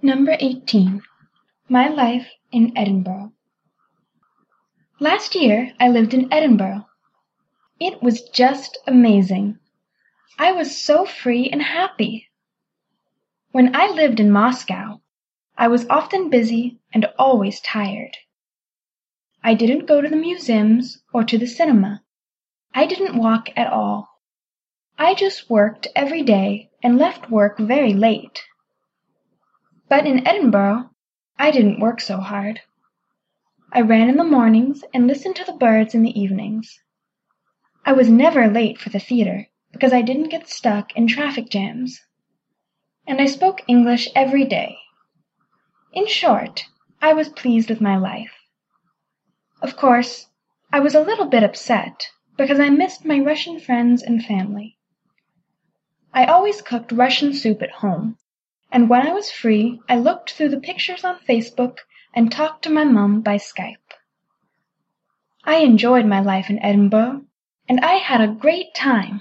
Number 18. My Life in Edinburgh Last year I lived in Edinburgh. It was just amazing. I was so free and happy. When I lived in Moscow I was often busy and always tired. I didn't go to the museums or to the cinema. I didn't walk at all. I just worked every day and left work very late. But in Edinburgh I didn't work so hard. I ran in the mornings and listened to the birds in the evenings. I was never late for the theatre because I didn't get stuck in traffic jams. And I spoke English every day. In short, I was pleased with my life. Of course, I was a little bit upset because I missed my Russian friends and family. I always cooked Russian soup at home and when I was free I looked through the pictures on Facebook and talked to my mum by Skype. I enjoyed my life in Edinburgh and I had a great time.